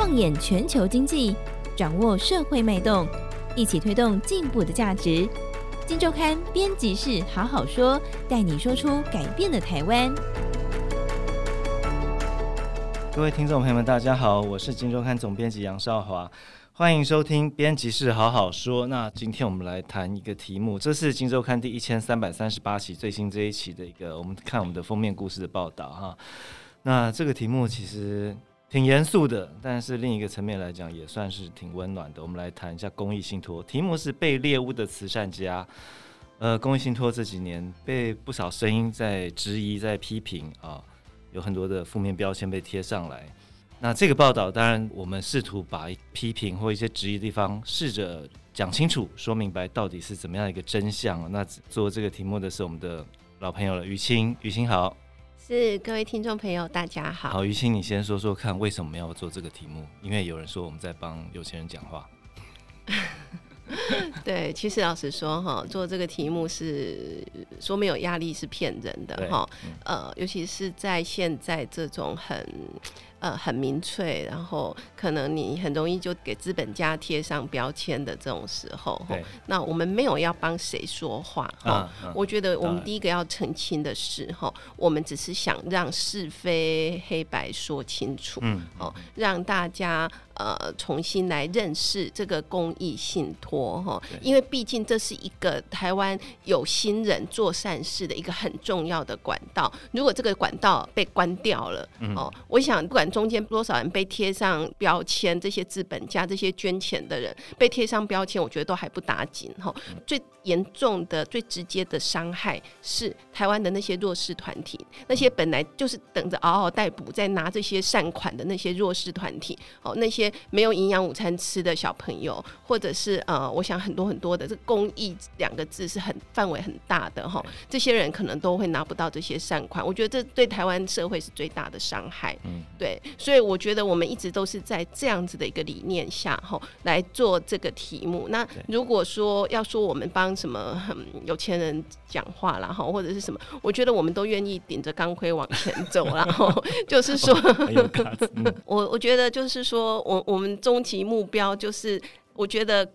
放眼全球经济，掌握社会脉动，一起推动进步的价值。金周刊编辑室好好说，带你说出改变的台湾。各位听众朋友们，大家好，我是金周刊总编辑杨少华，欢迎收听编辑室好好说。那今天我们来谈一个题目，这是金周刊第一千三百三十八期最新这一期的一个，我们看我们的封面故事的报道哈。那这个题目其实。挺严肃的，但是另一个层面来讲，也算是挺温暖的。我们来谈一下公益信托，题目是被猎物的慈善家。呃，公益信托这几年被不少声音在质疑、在批评啊，有很多的负面标签被贴上来。那这个报道，当然我们试图把批评或一些质疑的地方，试着讲清楚、说明白，到底是怎么样一个真相。那做这个题目的是我们的老朋友了，于青，于青好。是各位听众朋友，大家好。好，于青，你先说说看，为什么要做这个题目？因为有人说我们在帮有钱人讲话。对，其实老实说哈，做这个题目是说没有压力是骗人的哈。呃，尤其是在现在这种很。呃，很民粹，然后可能你很容易就给资本家贴上标签的这种时候，那我们没有要帮谁说话哈。我觉得我们第一个要澄清的是哈，我们只是想让是非黑白说清楚，嗯，哦，让大家呃重新来认识这个公益信托哈，因为毕竟这是一个台湾有心人做善事的一个很重要的管道。如果这个管道被关掉了，哦，我想不管。中间多少人被贴上标签？这些资本家、这些捐钱的人被贴上标签，我觉得都还不打紧哈。最严重的、最直接的伤害是台湾的那些弱势团体，那些本来就是等着嗷嗷待哺在拿这些善款的那些弱势团体哦，那些没有营养午餐吃的小朋友，或者是呃，我想很多很多的这公益两个字是很范围很大的哈。这些人可能都会拿不到这些善款，我觉得这对台湾社会是最大的伤害。嗯，对。所以我觉得我们一直都是在这样子的一个理念下哈来做这个题目。那如果说要说我们帮什么很有钱人讲话然后或者是什么，我觉得我们都愿意顶着钢盔往前走。然 后就是说，我我觉得就是说我我们终极目标就是，我觉得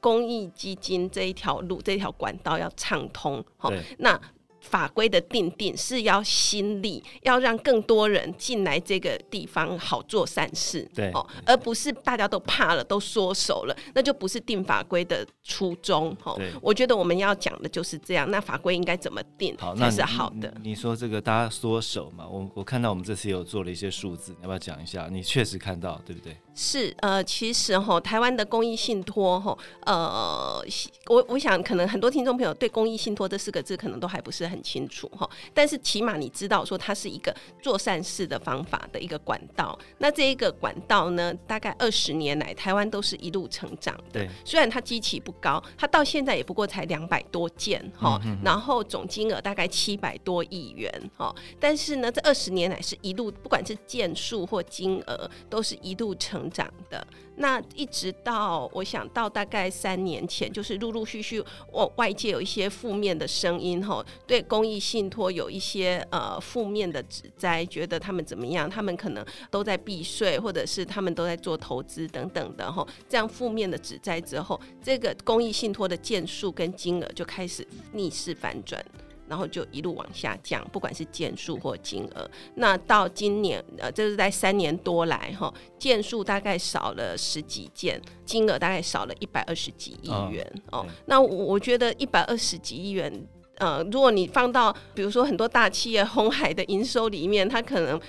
公益基金这一条路这条管道要畅通。好，那。法规的定定是要心力，要让更多人进来这个地方好做善事，对哦，而不是大家都怕了，都缩手了，那就不是定法规的初衷。哦，我觉得我们要讲的就是这样。那法规应该怎么定才是好的？你，你说这个大家缩手嘛？我我看到我们这次有做了一些数字，要不要讲一下？你确实看到，对不对？是呃，其实哈，台湾的公益信托哈，呃，我我想可能很多听众朋友对公益信托这四个字可能都还不是很清楚哈，但是起码你知道说它是一个做善事的方法的一个管道。那这一个管道呢，大概二十年来台湾都是一路成长的。对，虽然它基期不高，它到现在也不过才两百多件哈，然后总金额大概七百多亿元哈，但是呢，这二十年来是一路不管是件数或金额都是一路成长。的那一直到我想到大概三年前，就是陆陆续续，我外界有一些负面的声音吼，对公益信托有一些呃负面的指摘，觉得他们怎么样，他们可能都在避税，或者是他们都在做投资等等的吼，这样负面的指摘之后，这个公益信托的件数跟金额就开始逆势反转。然后就一路往下降，不管是件数或金额。那到今年，呃，这是在三年多来，哈，件数大概少了十几件，金额大概少了一百二十几亿元哦。哦那我我觉得一百二十几亿元，呃，如果你放到比如说很多大企业红海的营收里面，它可能。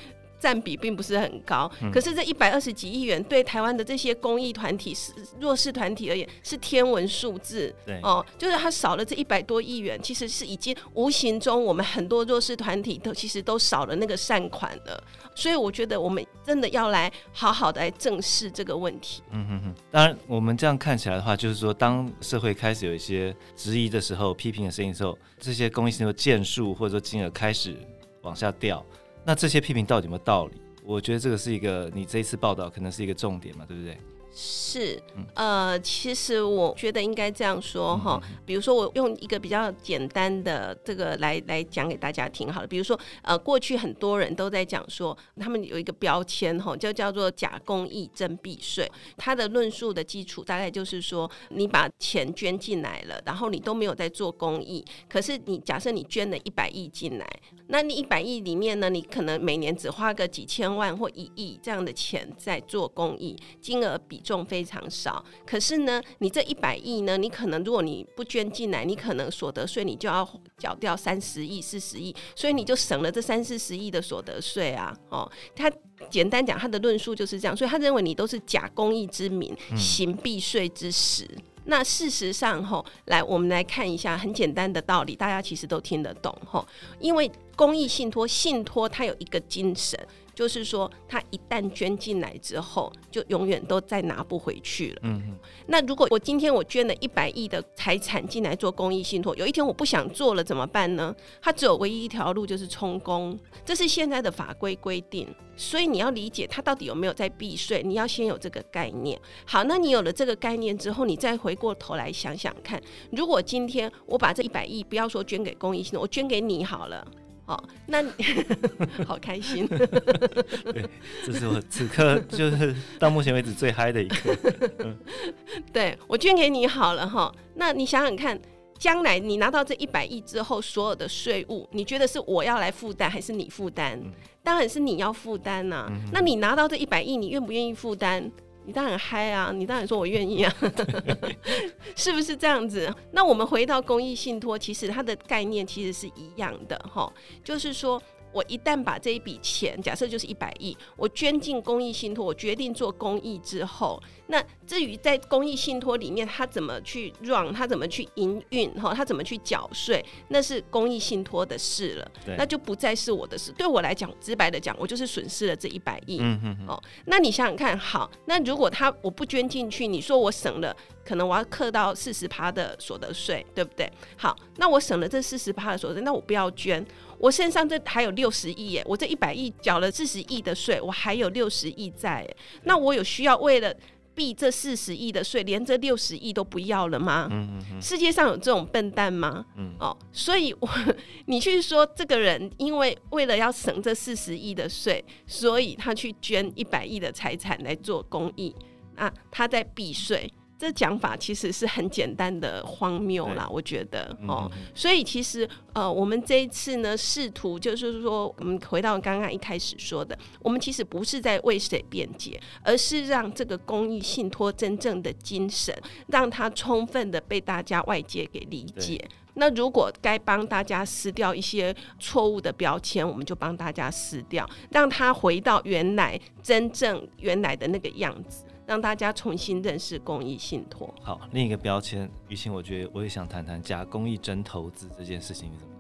占比并不是很高，可是这一百二十几亿元对台湾的这些公益团体、是弱势团体而言是天文数字。对哦，就是它少了这一百多亿元，其实是已经无形中我们很多弱势团体都其实都少了那个善款了。所以我觉得我们真的要来好好的来正视这个问题。嗯哼哼，当然我们这样看起来的话，就是说当社会开始有一些质疑的时候、批评的声音的时候，这些公益性的件数或者说金额开始往下掉。那这些批评到底有没有道理？我觉得这个是一个你这一次报道可能是一个重点嘛，对不对？是，呃，其实我觉得应该这样说哈，比如说我用一个比较简单的这个来来讲给大家听好了，比如说呃，过去很多人都在讲说，他们有一个标签哈，就叫做假公益真避税，他的论述的基础大概就是说，你把钱捐进来了，然后你都没有在做公益，可是你假设你捐了一百亿进来，那你一百亿里面呢，你可能每年只花个几千万或一亿这样的钱在做公益，金额比重非常少，可是呢，你这一百亿呢，你可能如果你不捐进来，你可能所得税你就要缴掉三十亿、四十亿，所以你就省了这三四十亿的所得税啊。哦，他简单讲他的论述就是这样，所以他认为你都是假公益之名，行避税之实。嗯、那事实上，吼，来我们来看一下很简单的道理，大家其实都听得懂，吼，因为公益信托，信托它有一个精神。就是说，他一旦捐进来之后，就永远都再拿不回去了。嗯，那如果我今天我捐了一百亿的财产进来做公益信托，有一天我不想做了怎么办呢？他只有唯一一条路，就是充公，这是现在的法规规定。所以你要理解他到底有没有在避税，你要先有这个概念。好，那你有了这个概念之后，你再回过头来想想看，如果今天我把这一百亿，不要说捐给公益信托，我捐给你好了。哦，那 好开心。对，这是我此刻就是到目前为止最嗨的一刻。嗯、对，我捐给你好了哈。那你想想看，将来你拿到这一百亿之后，所有的税务，你觉得是我要来负担，还是你负担？嗯、当然是你要负担呐。嗯、那你拿到这一百亿，你愿不愿意负担？你当然嗨啊！你当然说我愿意啊，是不是这样子？那我们回到公益信托，其实它的概念其实是一样的哈，就是说。我一旦把这一笔钱，假设就是一百亿，我捐进公益信托，我决定做公益之后，那至于在公益信托里面，他怎么去 run，他怎么去营运，哈，他怎么去缴税，那是公益信托的事了，那就不再是我的事。对我来讲，直白的讲，我就是损失了这一百亿。嗯哼哼哦，那你想想看，好，那如果他我不捐进去，你说我省了，可能我要课到四十趴的所得税，对不对？好，那我省了这四十趴的所得税，那我不要捐。我身上这还有六十亿耶，我这一百亿缴了四十亿的税，我还有六十亿在，那我有需要为了避这四十亿的税，连这六十亿都不要了吗？嗯嗯嗯。世界上有这种笨蛋吗？嗯哦，所以我你去说这个人，因为为了要省这四十亿的税，所以他去捐一百亿的财产来做公益，那，他在避税。这讲法其实是很简单的荒谬啦，我觉得哦，嗯、所以其实呃，我们这一次呢，试图就是说，我们回到刚刚一开始说的，我们其实不是在为谁辩解，而是让这个公益信托真正的精神，让它充分的被大家外界给理解。那如果该帮大家撕掉一些错误的标签，我们就帮大家撕掉，让它回到原来真正原来的那个样子。让大家重新认识公益信托。好，另一个标签，于晴，我觉得我也想谈谈假公益真投资这件事情，你怎么？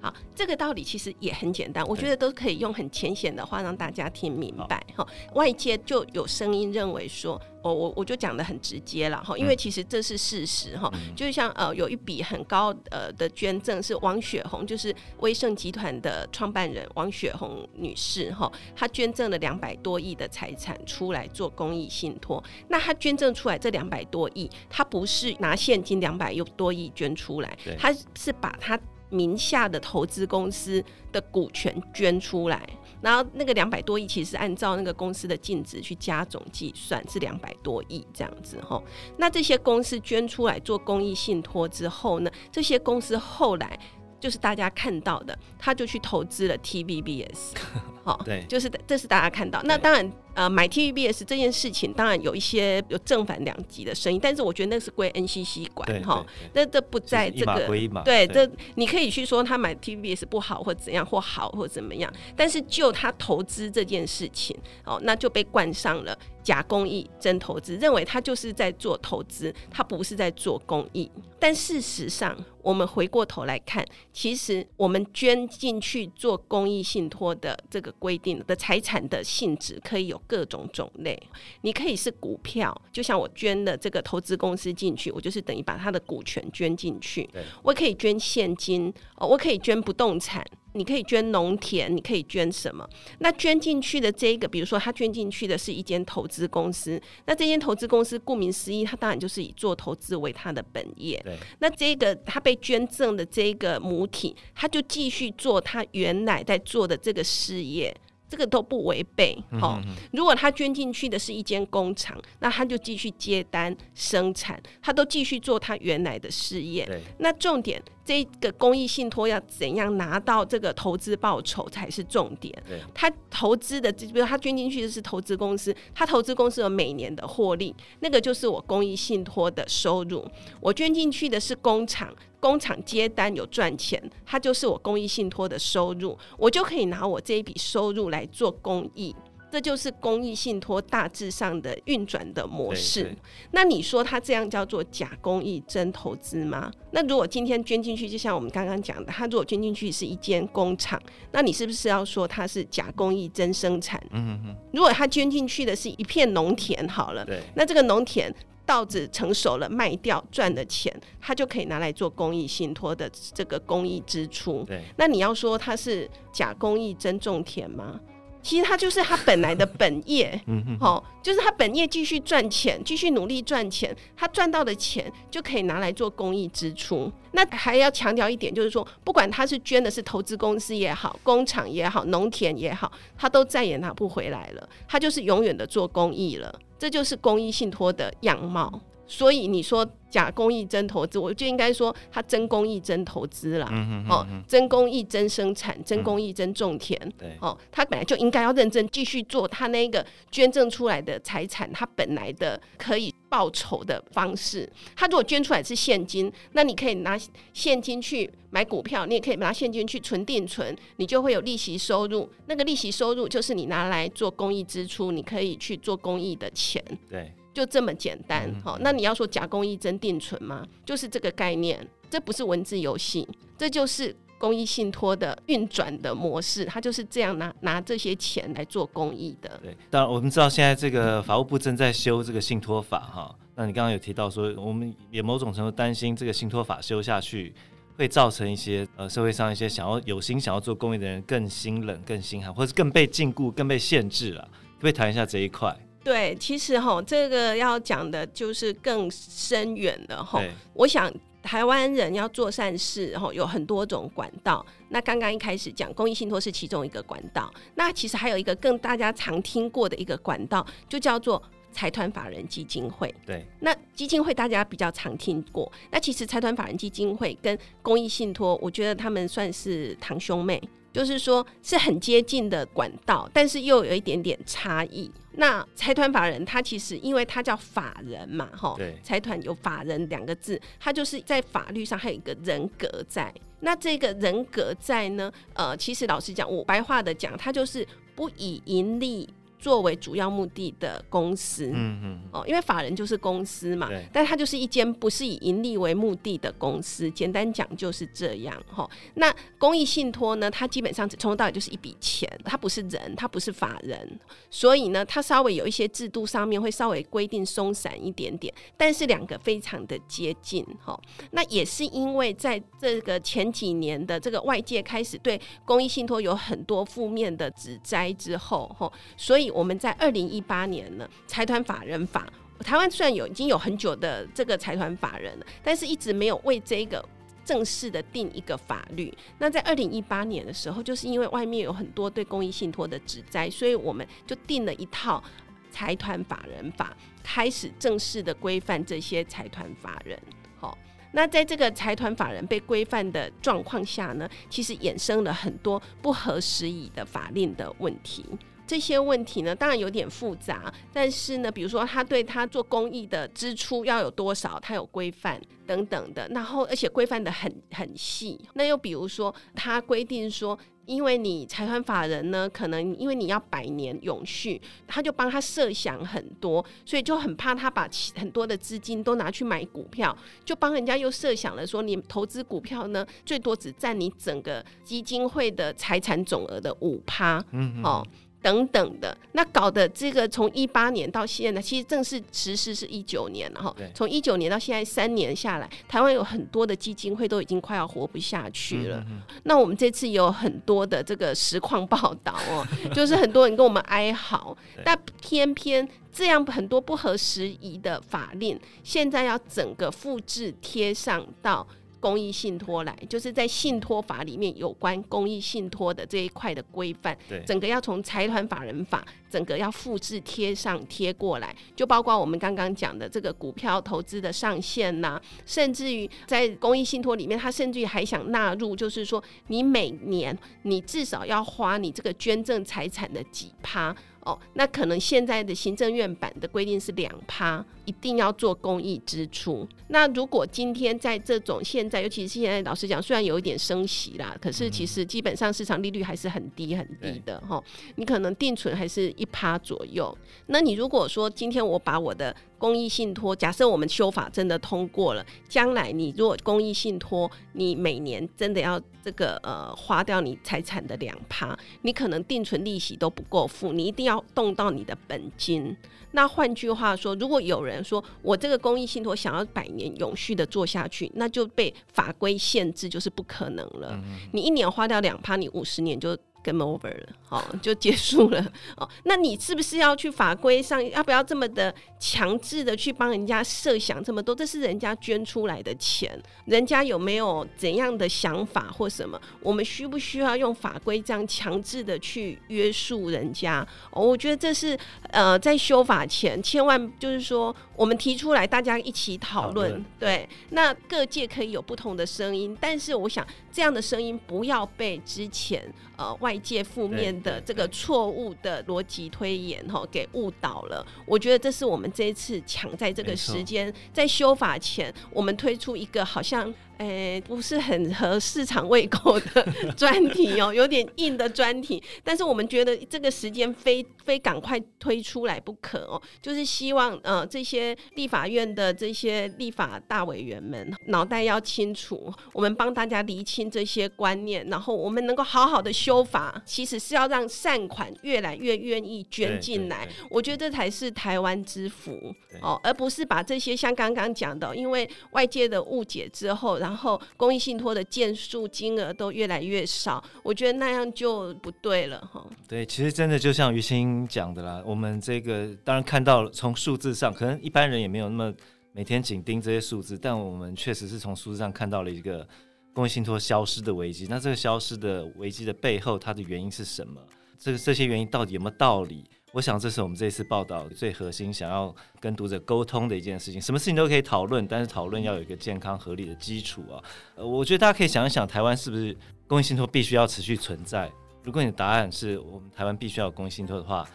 好，这个道理其实也很简单，我觉得都可以用很浅显的话让大家听明白。哈，外界就有声音认为说。我我我就讲的很直接了哈，因为其实这是事实哈，嗯、就像呃有一笔很高呃的捐赠是王雪红，就是威盛集团的创办人王雪红女士哈，她捐赠了两百多亿的财产出来做公益信托。那她捐赠出来这两百多亿，她不是拿现金两百又多亿捐出来，她是把她名下的投资公司的股权捐出来。然后那个两百多亿，其实是按照那个公司的净值去加总计算，是两百多亿这样子哈。那这些公司捐出来做公益信托之后呢，这些公司后来就是大家看到的，他就去投资了 TVBS，好，对，就是这是大家看到。那当然。呃，买 TVBS 这件事情当然有一些有正反两极的声音，但是我觉得那是归 NCC 管哈，那这不在这个对，这你可以去说他买 TVBS 不好或怎样或好或怎么样，但是就他投资这件事情哦，那就被冠上了假公益真投资，认为他就是在做投资，他不是在做公益。但事实上，我们回过头来看，其实我们捐进去做公益信托的这个规定的财产的性质可以有。各种种类，你可以是股票，就像我捐的这个投资公司进去，我就是等于把他的股权捐进去。对我可以捐现金，哦，我可以捐不动产。你可以捐农田，你可以捐什么？那捐进去的这一个，比如说他捐进去的是一间投资公司，那这间投资公司顾名思义，它当然就是以做投资为他的本业。对。那这个他被捐赠的这个母体，他就继续做他原来在做的这个事业。这个都不违背，哦。如果他捐进去的是一间工厂，那他就继续接单生产，他都继续做他原来的事业。那重点，这个公益信托要怎样拿到这个投资报酬才是重点。他投资的，比如他捐进去的是投资公司，他投资公司有每年的获利，那个就是我公益信托的收入。我捐进去的是工厂。工厂接单有赚钱，它就是我公益信托的收入，我就可以拿我这一笔收入来做公益，这就是公益信托大致上的运转的模式。那你说它这样叫做假公益真投资吗？那如果今天捐进去，就像我们刚刚讲的，它如果捐进去是一间工厂，那你是不是要说它是假公益真生产？嗯嗯。如果它捐进去的是一片农田，好了，那这个农田。稻子成熟了，卖掉赚的钱，他就可以拿来做公益信托的这个公益支出。对，那你要说它是假公益真种田吗？其实他就是他本来的本业，嗯哼，哦，就是他本业继续赚钱，继续努力赚钱，他赚到的钱就可以拿来做公益支出。那还要强调一点，就是说，不管他是捐的是投资公司也好，工厂也好，农田也好，他都再也拿不回来了，他就是永远的做公益了。这就是公益信托的样貌，所以你说假公益真投资，我就应该说他真公益真投资啦。嗯嗯哦，真公益真生产，真公益真种田。哦，他本来就应该要认真继续做他那个捐赠出来的财产，他本来的可以报酬的方式。他如果捐出来是现金，那你可以拿现金去买股票，你也可以拿现金去存定存，你就会有利息收入。那个利息收入就是你拿来做公益支出，你可以去做公益的钱。对。就这么简单，好、嗯，那你要说假公益真定存吗？就是这个概念，这不是文字游戏，这就是公益信托的运转的模式，它就是这样拿拿这些钱来做公益的。对，当然我们知道现在这个法务部正在修这个信托法哈，那你刚刚有提到说，我们也某种程度担心这个信托法修下去会造成一些呃社会上一些想要有心想要做公益的人更心冷、更心寒，或是更被禁锢、更被限制了，可不可以谈一下这一块？对，其实哈，这个要讲的就是更深远的哈。我想台湾人要做善事，哈，有很多种管道。那刚刚一开始讲公益信托是其中一个管道，那其实还有一个更大家常听过的一个管道，就叫做财团法人基金会。对，那基金会大家比较常听过。那其实财团法人基金会跟公益信托，我觉得他们算是堂兄妹。就是说，是很接近的管道，但是又有一点点差异。那财团法人，他其实因为他叫法人嘛，哈，财团有法人两个字，他就是在法律上还有一个人格在。那这个人格在呢，呃，其实老实讲，我白话的讲，他就是不以盈利。作为主要目的的公司，嗯嗯，哦，因为法人就是公司嘛，对，但它就是一间不是以盈利为目的的公司。简单讲就是这样，哈。那公益信托呢，它基本上从头到尾就是一笔钱，它不是人，它不是法人，所以呢，它稍微有一些制度上面会稍微规定松散一点点，但是两个非常的接近，哈。那也是因为在这个前几年的这个外界开始对公益信托有很多负面的指摘之后，哈，所以。我们在二零一八年呢，财团法人法，台湾虽然有已经有很久的这个财团法人了，但是一直没有为这个正式的定一个法律。那在二零一八年的时候，就是因为外面有很多对公益信托的指摘，所以我们就定了一套财团法人法，开始正式的规范这些财团法人。好，那在这个财团法人被规范的状况下呢，其实衍生了很多不合时宜的法令的问题。这些问题呢，当然有点复杂，但是呢，比如说他对他做公益的支出要有多少，他有规范等等的，然后而且规范的很很细。那又比如说，他规定说，因为你财团法人呢，可能因为你要百年永续，他就帮他设想很多，所以就很怕他把很多的资金都拿去买股票，就帮人家又设想了说，你投资股票呢，最多只占你整个基金会的财产总额的五趴，嗯，哦。等等的，那搞的这个从一八年到现在，其实正式实施是一九年了哈。从一九年到现在三年下来，台湾有很多的基金会都已经快要活不下去了。那我们这次也有很多的这个实况报道哦，就是很多人跟我们哀嚎，但偏偏这样很多不合时宜的法令，现在要整个复制贴上到。公益信托来，就是在信托法里面有关公益信托的这一块的规范，对整个要从财团法人法，整个要复制贴上贴过来，就包括我们刚刚讲的这个股票投资的上限呐、啊，甚至于在公益信托里面，他甚至于还想纳入，就是说你每年你至少要花你这个捐赠财产的几趴。哦，那可能现在的行政院版的规定是两趴，一定要做公益支出。那如果今天在这种现在，尤其是现在，老实讲，虽然有一点升息啦，可是其实基本上市场利率还是很低很低的哈。你可能定存还是一趴左右。那你如果说今天我把我的公益信托，假设我们修法真的通过了，将来你如果公益信托，你每年真的要这个呃花掉你财产的两趴，你可能定存利息都不够付，你一定要动到你的本金。那换句话说，如果有人说我这个公益信托想要百年永续的做下去，那就被法规限制，就是不可能了。你一年花掉两趴，你五十年就。Game over 了，好，就结束了。哦，那你是不是要去法规上，要不要这么的强制的去帮人家设想这么多？这是人家捐出来的钱，人家有没有怎样的想法或什么？我们需不需要用法规这样强制的去约束人家？哦，我觉得这是呃，在修法前，千万就是说，我们提出来，大家一起讨论。论对，那各界可以有不同的声音，但是我想这样的声音不要被之前呃外。外界负面的这个错误的逻辑推演，哈，给误导了。我觉得这是我们这一次抢在这个时间，在修法前，我们推出一个好像。诶、欸，不是很合市场胃口的 专题哦，有点硬的专题。但是我们觉得这个时间非非赶快推出来不可哦，就是希望呃这些立法院的这些立法大委员们脑袋要清楚，我们帮大家厘清这些观念，然后我们能够好好的修法，其实是要让善款越来越愿意捐进来。我觉得这才是台湾之福哦，而不是把这些像刚刚讲的，因为外界的误解之后，然然后公益信托的件数金额都越来越少，我觉得那样就不对了哈。对，其实真的就像于心讲的啦，我们这个当然看到从数字上，可能一般人也没有那么每天紧盯这些数字，但我们确实是从数字上看到了一个公益信托消失的危机。那这个消失的危机的背后，它的原因是什么？这个这些原因到底有没有道理？我想这是我们这次报道最核心想要跟读者沟通的一件事情。什么事情都可以讨论，但是讨论要有一个健康合理的基础啊。我觉得大家可以想一想，台湾是不是公益信托必须要持续存在？如果你的答案是我们台湾必须要有公益信托的话，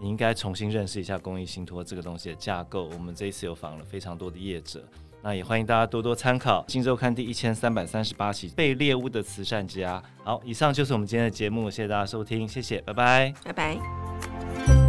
你应该重新认识一下公益信托这个东西的架构。我们这一次有访了非常多的业者，那也欢迎大家多多参考《新周刊》第一千三百三十八期《被猎物的慈善家》。好，以上就是我们今天的节目，谢谢大家收听，谢谢，拜拜，拜拜。